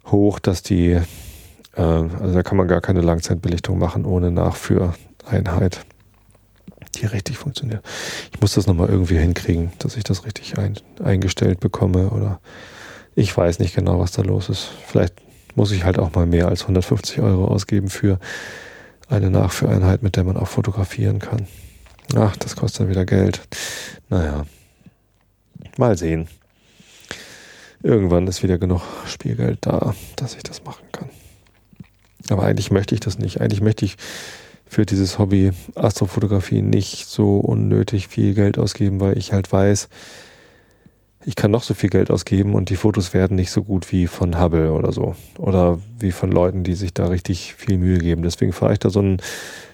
hoch, dass die, äh, also da kann man gar keine Langzeitbelichtung machen ohne Nachführ Einheit, die richtig funktioniert. Ich muss das nochmal irgendwie hinkriegen, dass ich das richtig ein, eingestellt bekomme oder ich weiß nicht genau, was da los ist. Vielleicht muss ich halt auch mal mehr als 150 Euro ausgeben für eine Nachführeinheit, mit der man auch fotografieren kann. Ach, das kostet dann wieder Geld. Naja, mal sehen. Irgendwann ist wieder genug Spielgeld da, dass ich das machen kann. Aber eigentlich möchte ich das nicht. Eigentlich möchte ich für dieses Hobby Astrofotografie nicht so unnötig viel Geld ausgeben, weil ich halt weiß, ich kann noch so viel Geld ausgeben und die Fotos werden nicht so gut wie von Hubble oder so. Oder wie von Leuten, die sich da richtig viel Mühe geben. Deswegen fahre ich da so einen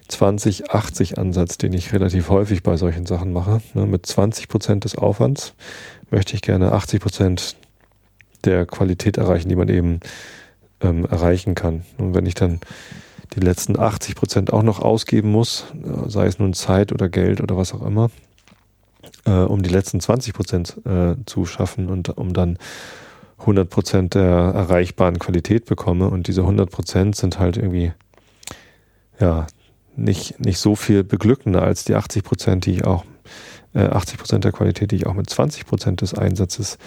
20-80 Ansatz, den ich relativ häufig bei solchen Sachen mache. Ne, mit 20 Prozent des Aufwands möchte ich gerne 80 Prozent der Qualität erreichen, die man eben ähm, erreichen kann. Und wenn ich dann die letzten 80 Prozent auch noch ausgeben muss, äh, sei es nun Zeit oder Geld oder was auch immer, äh, um die letzten 20 Prozent äh, zu schaffen und um dann 100 Prozent der erreichbaren Qualität bekomme. Und diese 100 Prozent sind halt irgendwie, ja, nicht, nicht so viel beglückender als die 80 Prozent, die ich auch, äh, 80 Prozent der Qualität, die ich auch mit 20 Prozent des Einsatzes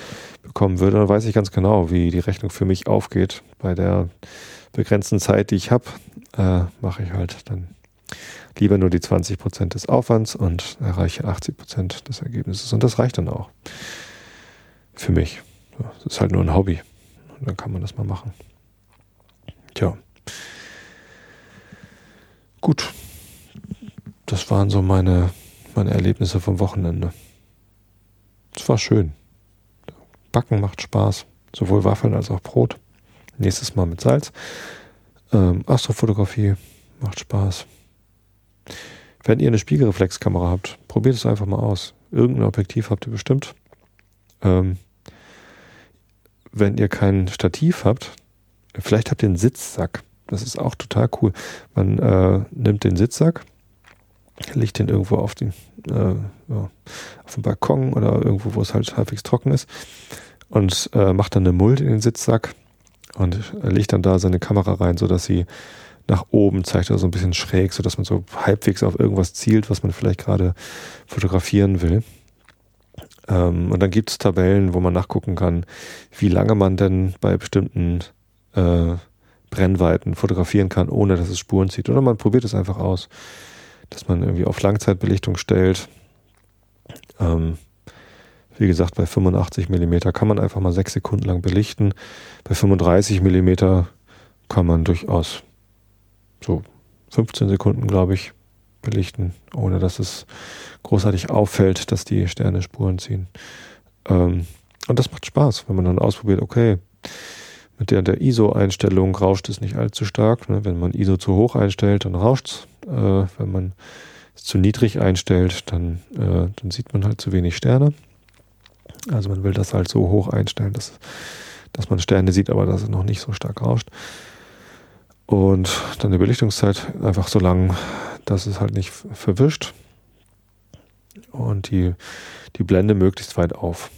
bekommen würde. Dann weiß ich ganz genau, wie die Rechnung für mich aufgeht bei der begrenzten Zeit, die ich habe äh, mache ich halt dann lieber nur die 20 Prozent des Aufwands und erreiche 80 Prozent des Ergebnisses. Und das reicht dann auch. Für mich. Das ist halt nur ein Hobby. Und dann kann man das mal machen. Tja. Gut. Das waren so meine, meine Erlebnisse vom Wochenende. Es war schön. Backen macht Spaß. Sowohl Waffeln als auch Brot. Nächstes Mal mit Salz. Ähm, Astrofotografie macht Spaß. Wenn ihr eine Spiegelreflexkamera habt, probiert es einfach mal aus. Irgendein Objektiv habt ihr bestimmt. Ähm, wenn ihr kein Stativ habt, vielleicht habt ihr einen Sitzsack. Das ist auch total cool. Man äh, nimmt den Sitzsack, legt den irgendwo auf den, äh, ja, auf den Balkon oder irgendwo, wo es halt halbwegs trocken ist und äh, macht dann eine Mulde in den Sitzsack und legt dann da seine Kamera rein, sodass sie nach oben zeigt, also ein bisschen schräg, sodass man so halbwegs auf irgendwas zielt, was man vielleicht gerade fotografieren will. Ähm, und dann gibt es Tabellen, wo man nachgucken kann, wie lange man denn bei bestimmten äh, Brennweiten fotografieren kann, ohne dass es Spuren zieht. Oder man probiert es einfach aus, dass man irgendwie auf Langzeitbelichtung stellt. Ähm, wie gesagt, bei 85 mm kann man einfach mal sechs Sekunden lang belichten. Bei 35 mm kann man durchaus so 15 Sekunden, glaube ich, belichten, ohne dass es großartig auffällt, dass die Sterne Spuren ziehen. Ähm, und das macht Spaß, wenn man dann ausprobiert, okay, mit der, der ISO-Einstellung rauscht es nicht allzu stark. Ne? Wenn man ISO zu hoch einstellt, dann rauscht es. Äh, wenn man es zu niedrig einstellt, dann, äh, dann sieht man halt zu wenig Sterne. Also man will das halt so hoch einstellen, dass, dass man Sterne sieht, aber dass es noch nicht so stark rauscht. Und dann die Belichtungszeit einfach so lang, dass es halt nicht verwischt. und die, die Blende möglichst weit auf.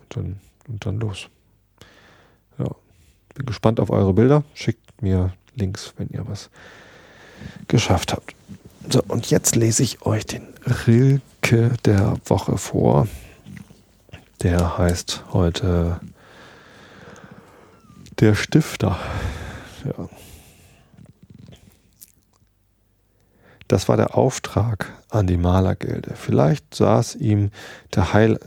Und dann, und dann los. Ja. Bin gespannt auf eure Bilder. Schickt mir Links, wenn ihr was geschafft habt. So, und jetzt lese ich euch den Rilke der Woche vor. Der heißt heute Der Stifter. Ja. Das war der Auftrag an die Malergilde. Vielleicht saß ihm der Heil.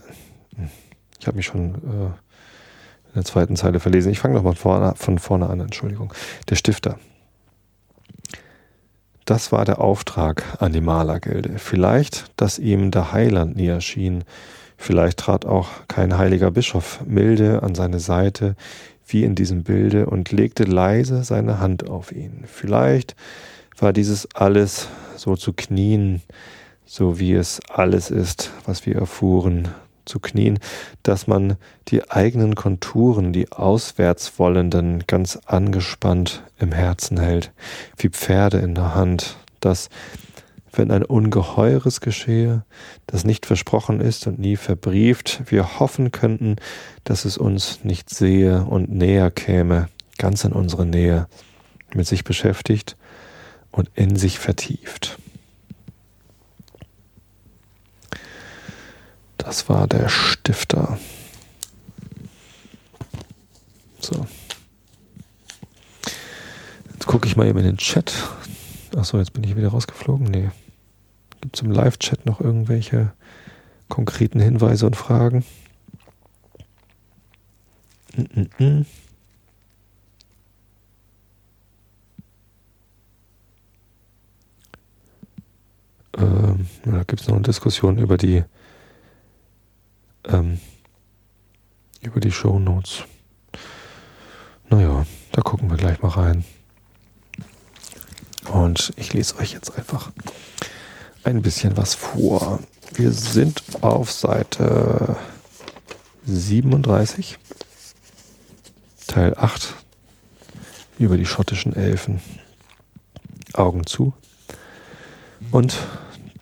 Ich habe mich schon äh, in der zweiten Zeile verlesen. Ich fange nochmal vorne, von vorne an, Entschuldigung. Der Stifter. Das war der Auftrag an die Malergilde. Vielleicht, dass ihm der Heiland nie erschien. Vielleicht trat auch kein heiliger Bischof milde an seine Seite, wie in diesem Bilde, und legte leise seine Hand auf ihn. Vielleicht war dieses alles so zu knien, so wie es alles ist, was wir erfuhren, zu knien, dass man die eigenen Konturen, die auswärts wollenden, ganz angespannt im Herzen hält, wie Pferde in der Hand, dass, wenn ein Ungeheures geschehe, das nicht versprochen ist und nie verbrieft, wir hoffen könnten, dass es uns nicht sehe und näher käme, ganz in unsere Nähe, mit sich beschäftigt und in sich vertieft. Das war der Stifter. So. Jetzt gucke ich mal eben in den Chat. Achso, jetzt bin ich wieder rausgeflogen. Nee. Gibt es im Live-Chat noch irgendwelche konkreten Hinweise und Fragen? Mm -mm -mm. Ähm, da gibt es noch eine Diskussion über die ähm, über die Show Notes. Naja, da gucken wir gleich mal rein. Und ich lese euch jetzt einfach ein bisschen was vor. Wir sind auf Seite 37, Teil 8, über die schottischen Elfen. Augen zu und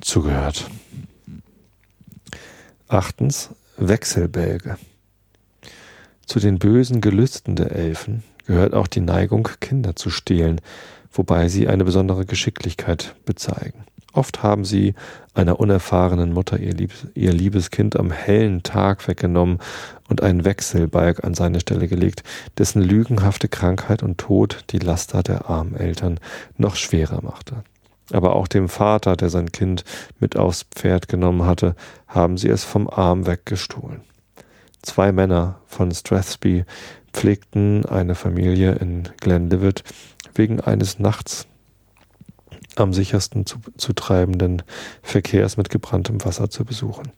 zugehört. Achtens, Wechselbälge. Zu den bösen Gelüsten der Elfen gehört auch die Neigung, Kinder zu stehlen, wobei sie eine besondere Geschicklichkeit bezeigen. Oft haben sie einer unerfahrenen Mutter ihr, liebes, ihr liebes Kind am hellen Tag weggenommen und einen Wechselbalg an seine Stelle gelegt, dessen lügenhafte Krankheit und Tod die Laster der armen Eltern noch schwerer machte aber auch dem Vater, der sein Kind mit aufs Pferd genommen hatte, haben sie es vom Arm weggestohlen. Zwei Männer von Strathspey pflegten eine Familie in Glenlivet wegen eines nachts am sichersten zu, zu treibenden Verkehrs mit gebranntem Wasser zu besuchen.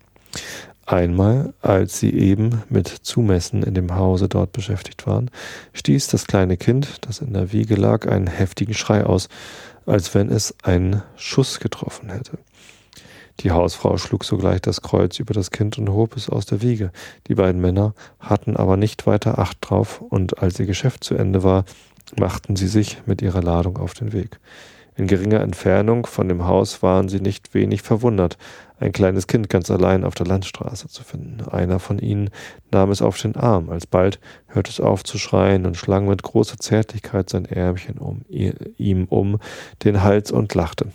Einmal, als sie eben mit Zumessen in dem Hause dort beschäftigt waren, stieß das kleine Kind, das in der Wiege lag, einen heftigen Schrei aus, als wenn es einen Schuss getroffen hätte. Die Hausfrau schlug sogleich das Kreuz über das Kind und hob es aus der Wiege. Die beiden Männer hatten aber nicht weiter Acht drauf, und als ihr Geschäft zu Ende war, machten sie sich mit ihrer Ladung auf den Weg. In geringer Entfernung von dem Haus waren sie nicht wenig verwundert, ein kleines Kind ganz allein auf der Landstraße zu finden. Einer von ihnen nahm es auf den Arm, alsbald hörte es auf zu schreien und schlang mit großer Zärtlichkeit sein Ärmchen um, ihm um den Hals und lachte.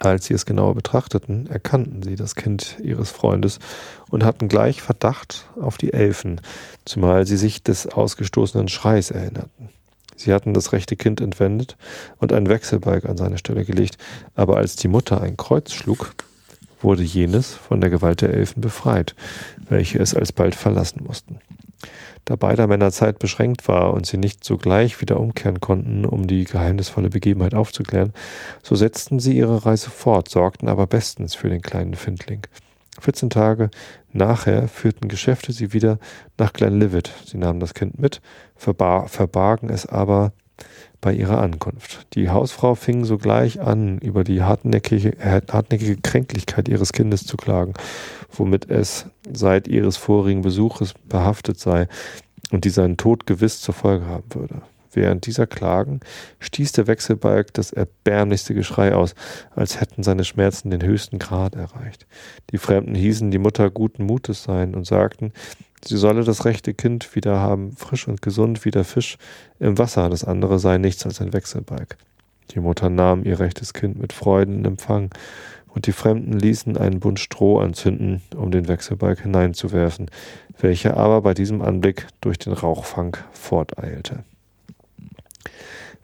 Als sie es genauer betrachteten, erkannten sie das Kind ihres Freundes und hatten gleich Verdacht auf die Elfen, zumal sie sich des ausgestoßenen Schreis erinnerten. Sie hatten das rechte Kind entwendet und einen Wechselbalg an seine Stelle gelegt, aber als die Mutter ein Kreuz schlug, wurde jenes von der Gewalt der Elfen befreit, welche es alsbald verlassen mussten. Da beider Männer Zeit beschränkt war und sie nicht sogleich wieder umkehren konnten, um die geheimnisvolle Begebenheit aufzuklären, so setzten sie ihre Reise fort, sorgten aber bestens für den kleinen Findling. 14 Tage nachher führten Geschäfte sie wieder nach Glenlivet. Sie nahmen das Kind mit, verbar verbargen es aber bei ihrer Ankunft. Die Hausfrau fing sogleich an, über die hartnäckige, hartnäckige Kränklichkeit ihres Kindes zu klagen, womit es seit ihres vorigen Besuches behaftet sei und die seinen Tod gewiss zur Folge haben würde. Während dieser Klagen stieß der Wechselbalg das erbärmlichste Geschrei aus, als hätten seine Schmerzen den höchsten Grad erreicht. Die Fremden hießen die Mutter guten Mutes sein und sagten, sie solle das rechte Kind wieder haben, frisch und gesund wie der Fisch im Wasser, das andere sei nichts als ein Wechselbalg. Die Mutter nahm ihr rechtes Kind mit Freuden in Empfang, und die Fremden ließen einen Bund Stroh anzünden, um den Wechselbalg hineinzuwerfen, welcher aber bei diesem Anblick durch den Rauchfang forteilte.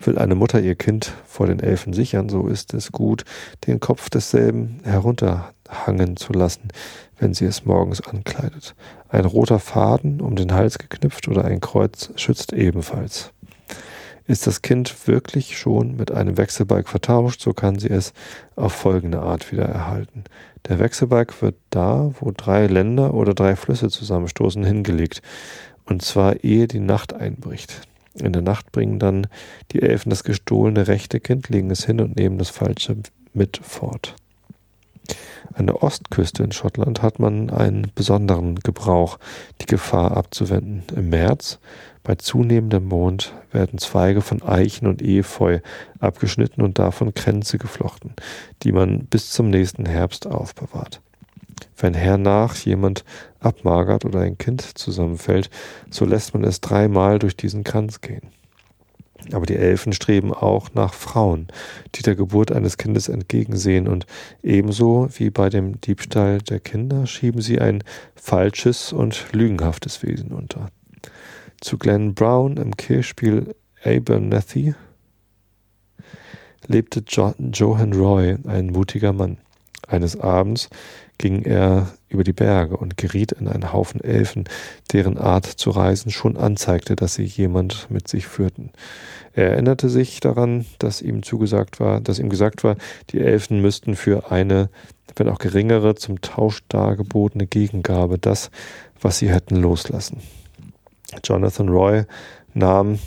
Will eine Mutter ihr Kind vor den Elfen sichern, so ist es gut, den Kopf desselben herunterhangen zu lassen, wenn sie es morgens ankleidet. Ein roter Faden um den Hals geknüpft oder ein Kreuz schützt ebenfalls. Ist das Kind wirklich schon mit einem Wechselbalg vertauscht, so kann sie es auf folgende Art wieder erhalten. Der Wechselbalg wird da, wo drei Länder oder drei Flüsse zusammenstoßen, hingelegt, und zwar ehe die Nacht einbricht. In der Nacht bringen dann die Elfen das gestohlene rechte Kind, legen es hin und nehmen das falsche mit fort. An der Ostküste in Schottland hat man einen besonderen Gebrauch, die Gefahr abzuwenden. Im März, bei zunehmendem Mond, werden Zweige von Eichen und Efeu abgeschnitten und davon Kränze geflochten, die man bis zum nächsten Herbst aufbewahrt. Wenn hernach jemand abmagert oder ein Kind zusammenfällt, so lässt man es dreimal durch diesen Kranz gehen. Aber die Elfen streben auch nach Frauen, die der Geburt eines Kindes entgegensehen, und ebenso wie bei dem Diebstahl der Kinder schieben sie ein falsches und lügenhaftes Wesen unter. Zu Glenn Brown im Kirchspiel Abernethy lebte jo Johan Roy, ein mutiger Mann. Eines Abends ging er über die Berge und geriet in einen Haufen Elfen, deren Art zu reisen schon anzeigte, dass sie jemand mit sich führten. Er erinnerte sich daran, dass ihm zugesagt war, dass ihm gesagt war, die Elfen müssten für eine, wenn auch geringere, zum Tausch dargebotene Gegengabe das, was sie hätten loslassen. Jonathan Roy nahm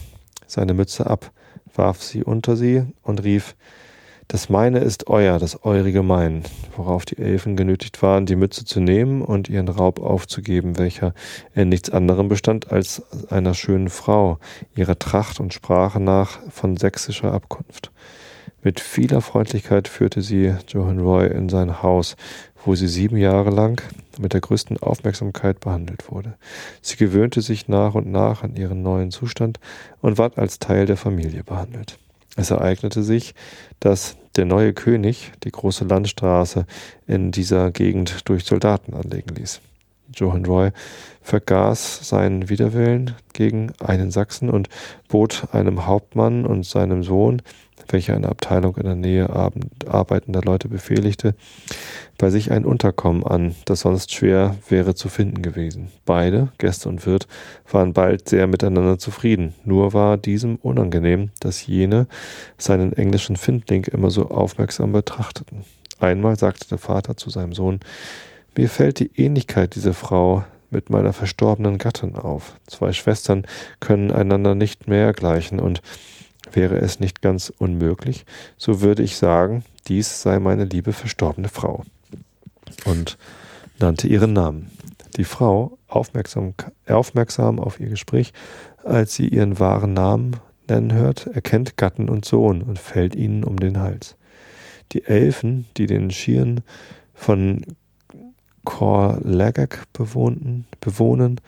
seine Mütze ab, warf sie unter sie und rief das meine ist euer, das eurige mein, worauf die Elfen genötigt waren, die Mütze zu nehmen und ihren Raub aufzugeben, welcher in nichts anderem bestand als einer schönen Frau, ihrer Tracht und Sprache nach von sächsischer Abkunft. Mit vieler Freundlichkeit führte sie Johan Roy in sein Haus, wo sie sieben Jahre lang mit der größten Aufmerksamkeit behandelt wurde. Sie gewöhnte sich nach und nach an ihren neuen Zustand und ward als Teil der Familie behandelt. Es ereignete sich, dass der neue König die große Landstraße in dieser Gegend durch Soldaten anlegen ließ. Johann Roy vergaß seinen Widerwillen gegen einen Sachsen und bot einem Hauptmann und seinem Sohn welcher eine Abteilung in der Nähe arbeitender Leute befehligte, bei sich ein Unterkommen an, das sonst schwer wäre zu finden gewesen. Beide, Gäste und Wirt, waren bald sehr miteinander zufrieden. Nur war diesem unangenehm, dass jene seinen englischen Findling immer so aufmerksam betrachteten. Einmal sagte der Vater zu seinem Sohn, mir fällt die Ähnlichkeit dieser Frau mit meiner verstorbenen Gattin auf. Zwei Schwestern können einander nicht mehr gleichen und Wäre es nicht ganz unmöglich, so würde ich sagen, dies sei meine liebe verstorbene Frau. Und nannte ihren Namen. Die Frau, aufmerksam, aufmerksam auf ihr Gespräch, als sie ihren wahren Namen nennen hört, erkennt Gatten und Sohn und fällt ihnen um den Hals. Die Elfen, die den Schieren von bewohnten, bewohnen,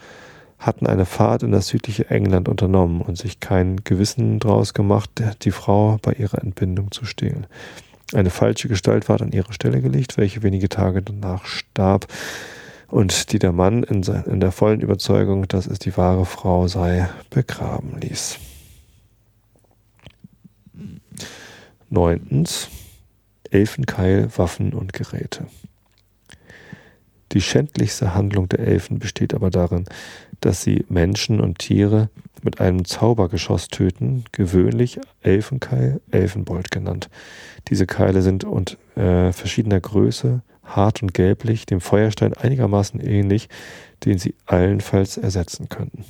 hatten eine Fahrt in das südliche England unternommen und sich kein Gewissen daraus gemacht, die Frau bei ihrer Entbindung zu stehlen. Eine falsche Gestalt ward an ihre Stelle gelegt, welche wenige Tage danach starb und die der Mann in, in der vollen Überzeugung, dass es die wahre Frau sei, begraben ließ. Neuntens Elfenkeil, Waffen und Geräte. Die schändlichste Handlung der Elfen besteht aber darin, dass sie Menschen und Tiere mit einem Zaubergeschoss töten, gewöhnlich Elfenkeil, Elfenbold genannt. Diese Keile sind und äh, verschiedener Größe, hart und gelblich, dem Feuerstein einigermaßen ähnlich, den sie allenfalls ersetzen könnten.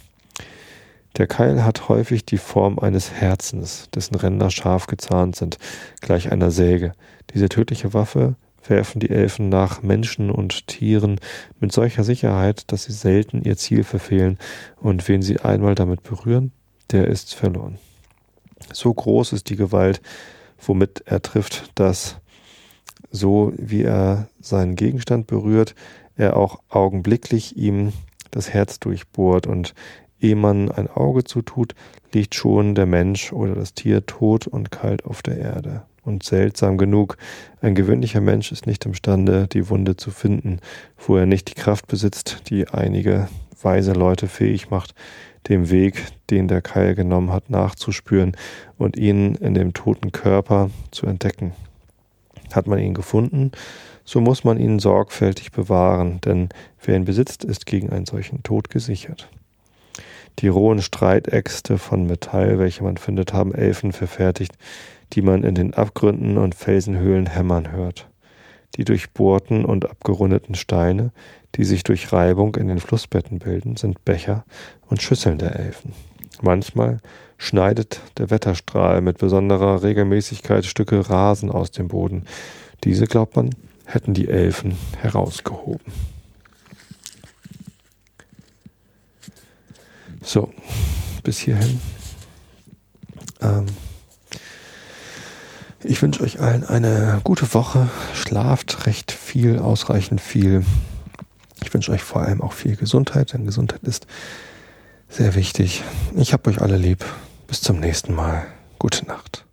Der Keil hat häufig die Form eines Herzens, dessen Ränder scharf gezahnt sind, gleich einer Säge. Diese tödliche Waffe werfen die Elfen nach Menschen und Tieren mit solcher Sicherheit, dass sie selten ihr Ziel verfehlen, und wen sie einmal damit berühren, der ist verloren. So groß ist die Gewalt, womit er trifft, dass so wie er seinen Gegenstand berührt, er auch augenblicklich ihm das Herz durchbohrt und ehe man ein Auge zutut, liegt schon der Mensch oder das Tier tot und kalt auf der Erde. Und seltsam genug, ein gewöhnlicher Mensch ist nicht imstande, die Wunde zu finden, wo er nicht die Kraft besitzt, die einige weise Leute fähig macht, dem Weg, den der Keil genommen hat, nachzuspüren und ihn in dem toten Körper zu entdecken. Hat man ihn gefunden, so muss man ihn sorgfältig bewahren, denn wer ihn besitzt, ist gegen einen solchen Tod gesichert. Die rohen Streitäxte von Metall, welche man findet, haben Elfen verfertigt, die man in den Abgründen und Felsenhöhlen hämmern hört. Die durchbohrten und abgerundeten Steine, die sich durch Reibung in den Flussbetten bilden, sind Becher und Schüsseln der Elfen. Manchmal schneidet der Wetterstrahl mit besonderer Regelmäßigkeit Stücke Rasen aus dem Boden. Diese, glaubt man, hätten die Elfen herausgehoben. So, bis hierhin. Ähm, ich wünsche euch allen eine gute Woche. Schlaft recht viel, ausreichend viel. Ich wünsche euch vor allem auch viel Gesundheit, denn Gesundheit ist sehr wichtig. Ich habe euch alle lieb. Bis zum nächsten Mal. Gute Nacht.